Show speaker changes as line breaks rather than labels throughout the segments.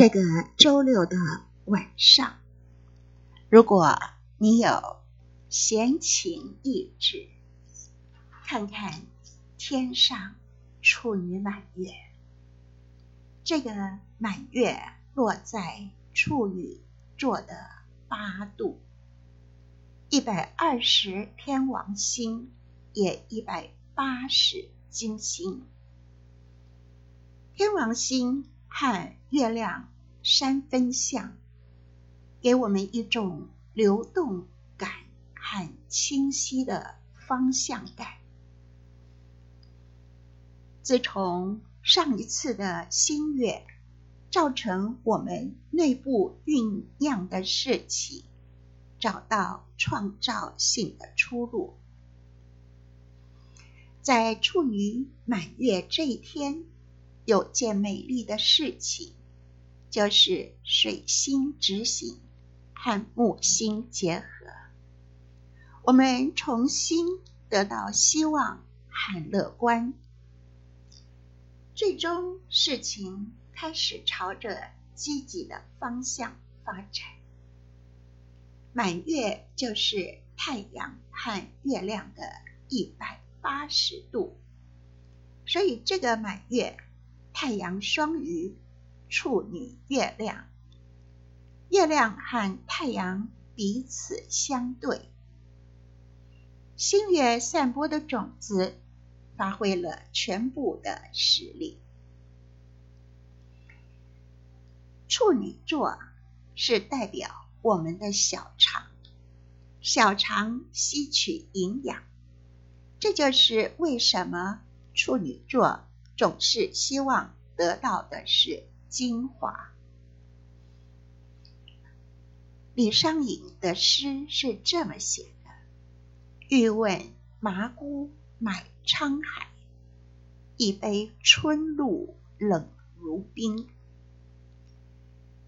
这个周六的晚上，如果你有闲情逸致，看看天上处女满月。这个满月落在处女座的八度，一百二十天王星，也一百八十金星，天王星。和月亮三分相，给我们一种流动感和清晰的方向感。自从上一次的新月造成我们内部酝酿的事情，找到创造性的出路，在处女满月这一天。有件美丽的事情，就是水星执行和木星结合，我们重新得到希望和乐观，最终事情开始朝着积极的方向发展。满月就是太阳和月亮的一百八十度，所以这个满月。太阳双鱼，处女月亮，月亮和太阳彼此相对，星月散播的种子发挥了全部的实力。处女座是代表我们的小肠，小肠吸取营养，这就是为什么处女座。总是希望得到的是精华。李商隐的诗是这么写的：“欲问麻姑买沧海，一杯春露冷如冰。”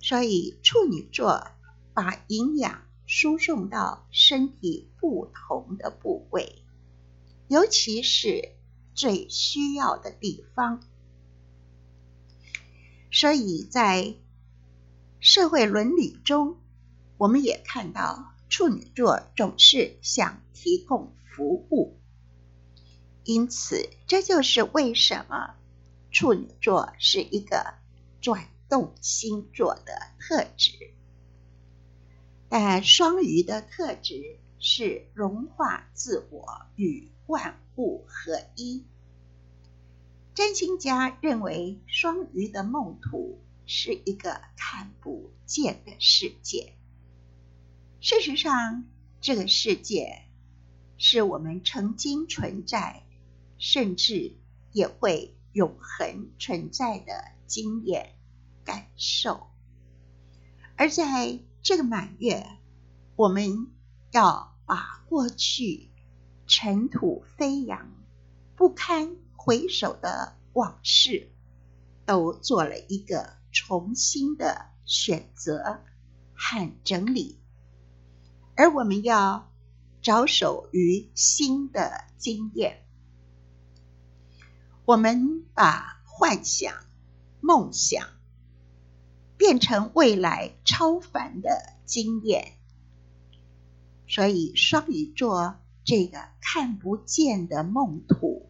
所以处女座把营养输送到身体不同的部位，尤其是。最需要的地方，所以在社会伦理中，我们也看到处女座总是想提供服务，因此这就是为什么处女座是一个转动星座的特质。但双鱼的特质是融化自我与万物合一。占星家认为，双鱼的梦土是一个看不见的世界。事实上，这个世界是我们曾经存在，甚至也会永恒存在的经验感受。而在这个满月，我们要把过去尘土飞扬、不堪。回首的往事，都做了一个重新的选择和整理，而我们要着手于新的经验。我们把幻想、梦想变成未来超凡的经验。所以，双鱼座这个看不见的梦土。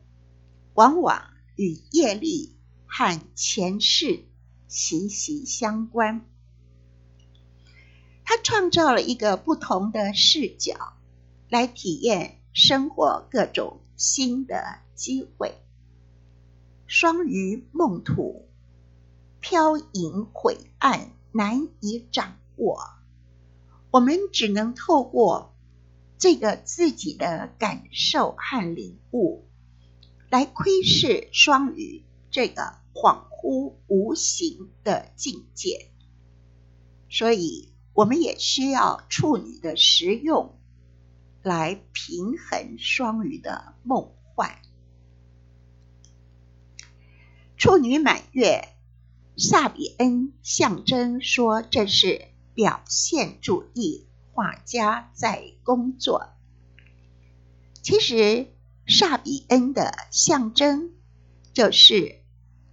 往往与业力和前世息息相关。他创造了一个不同的视角，来体验生活各种新的机会。双鱼梦土飘影晦暗，难以掌握。我们只能透过这个自己的感受和领悟。来窥视双鱼这个恍惚无形的境界，所以我们也需要处女的实用来平衡双鱼的梦幻。处女满月，萨比恩象征说这是表现主义画家在工作。其实。萨比恩的象征，就是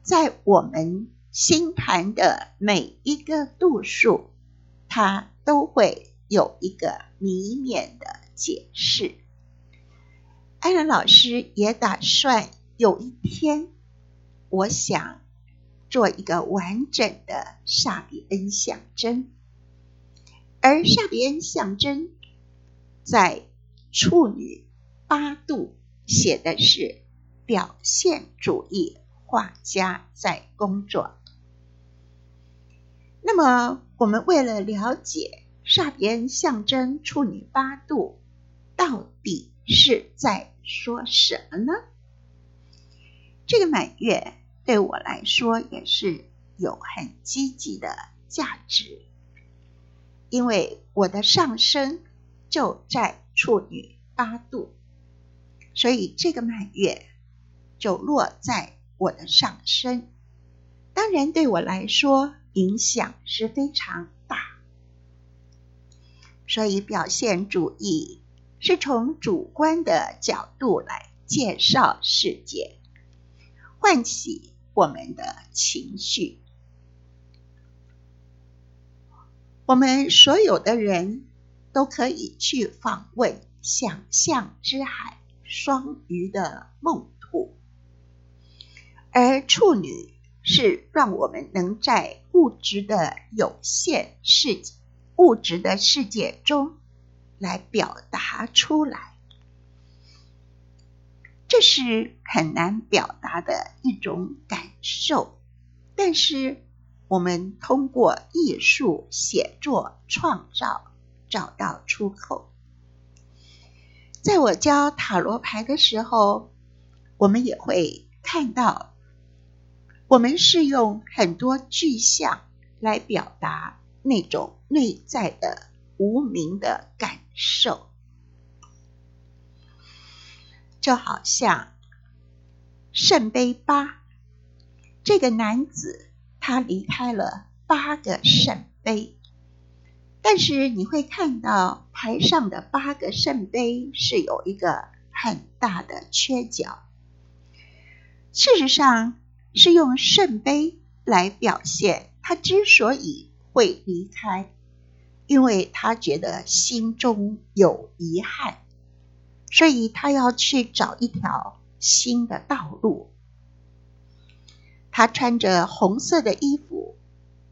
在我们星盘的每一个度数，它都会有一个谜面的解释。安然老师也打算有一天，我想做一个完整的萨比恩象征，而萨比恩象征在处女八度写的是表现主义画家在工作。那么，我们为了了解萨比恩象征处女八度到底。是在说什么呢？这个满月对我来说也是有很积极的价值，因为我的上升就在处女八度，所以这个满月就落在我的上身，当然对我来说影响是非常大，所以表现主义。是从主观的角度来介绍世界，唤起我们的情绪。我们所有的人都可以去访问想象之海双鱼的梦土，而处女是让我们能在物质的有限世界物质的世界中。来表达出来，这是很难表达的一种感受。但是，我们通过艺术、写作、创造找到出口。在我教塔罗牌的时候，我们也会看到，我们是用很多具象来表达那种内在的。无名的感受，就好像圣杯八这个男子，他离开了八个圣杯，但是你会看到台上的八个圣杯是有一个很大的缺角，事实上是用圣杯来表现他之所以会离开。因为他觉得心中有遗憾，所以他要去找一条新的道路。他穿着红色的衣服，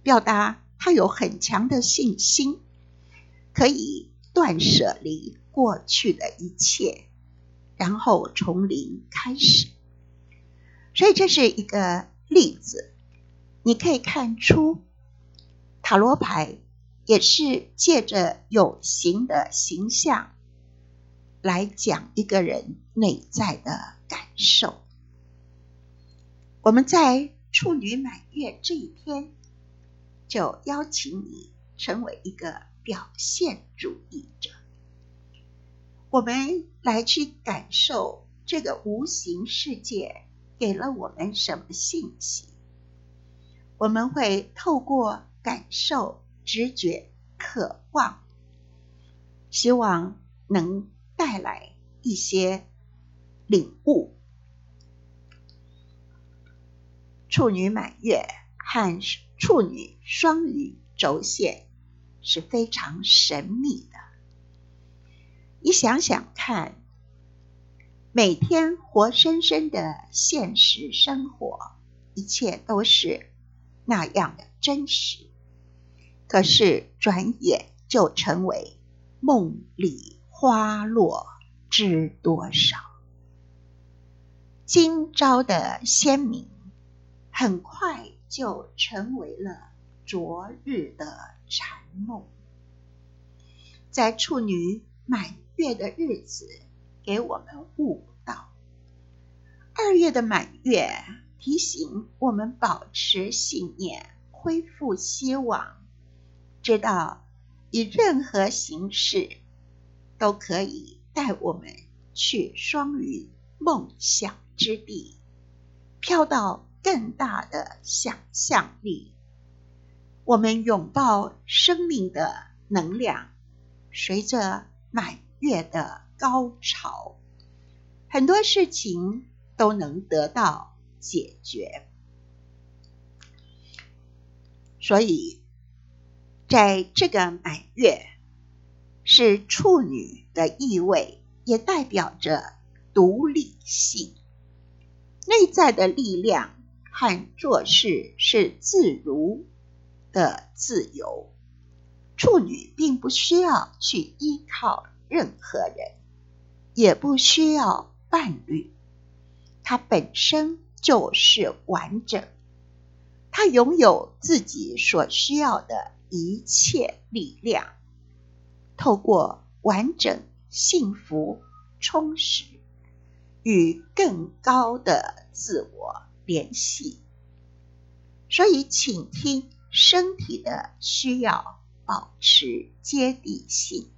表达他有很强的信心，可以断舍离过去的一切，然后从零开始。所以这是一个例子，你可以看出塔罗牌。也是借着有形的形象来讲一个人内在的感受。我们在处女满月这一天，就邀请你成为一个表现主义者。我们来去感受这个无形世界给了我们什么信息。我们会透过感受。直觉、渴望，希望能带来一些领悟。处女满月和处女双鱼轴线是非常神秘的。你想想看，每天活生生的现实生活，一切都是那样的真实。可是转眼就成为梦里花落知多少。今朝的鲜明，很快就成为了昨日的禅梦。在处女满月的日子，给我们悟道。二月的满月提醒我们保持信念，恢复希望。知道以任何形式都可以带我们去双鱼梦想之地，飘到更大的想象力。我们拥抱生命的能量，随着满月的高潮，很多事情都能得到解决。所以在这个满月是处女的意味，也代表着独立性、内在的力量和做事是自如的自由。处女并不需要去依靠任何人，也不需要伴侣，它本身就是完整，它拥有自己所需要的一切力量，透过完整、幸福、充实与更高的自我联系。所以，请听身体的需要。保持接地性，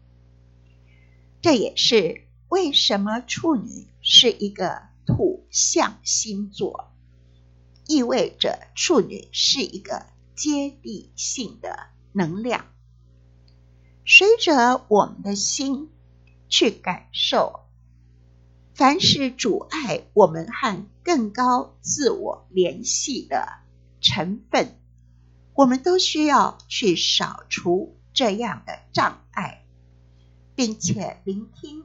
这也是为什么处女是一个土象星座，意味着处女是一个接地性的能量。随着我们的心去感受，凡是阻碍我们和更高自我联系的成分。我们都需要去扫除这样的障碍，并且聆听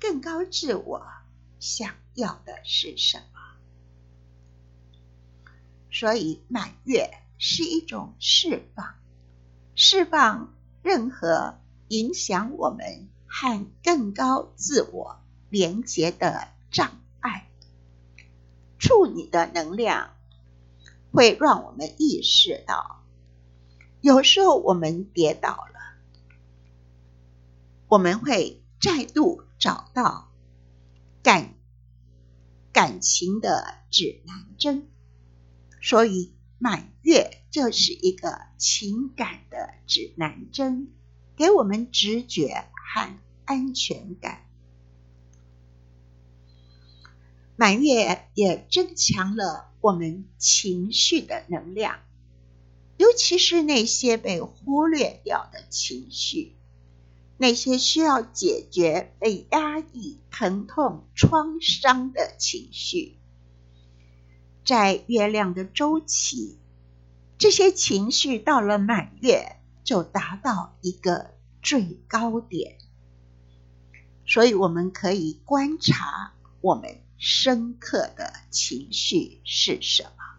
更高自我想要的是什么。所以满月是一种释放，释放任何影响我们和更高自我连接的障碍。处女的能量。会让我们意识到，有时候我们跌倒了，我们会再度找到感感情的指南针。所以满月就是一个情感的指南针，给我们直觉和安全感。满月也增强了我们情绪的能量，尤其是那些被忽略掉的情绪，那些需要解决、被压抑、疼痛、创伤的情绪，在月亮的周期，这些情绪到了满月就达到一个最高点，所以我们可以观察我们。深刻的情绪是什么？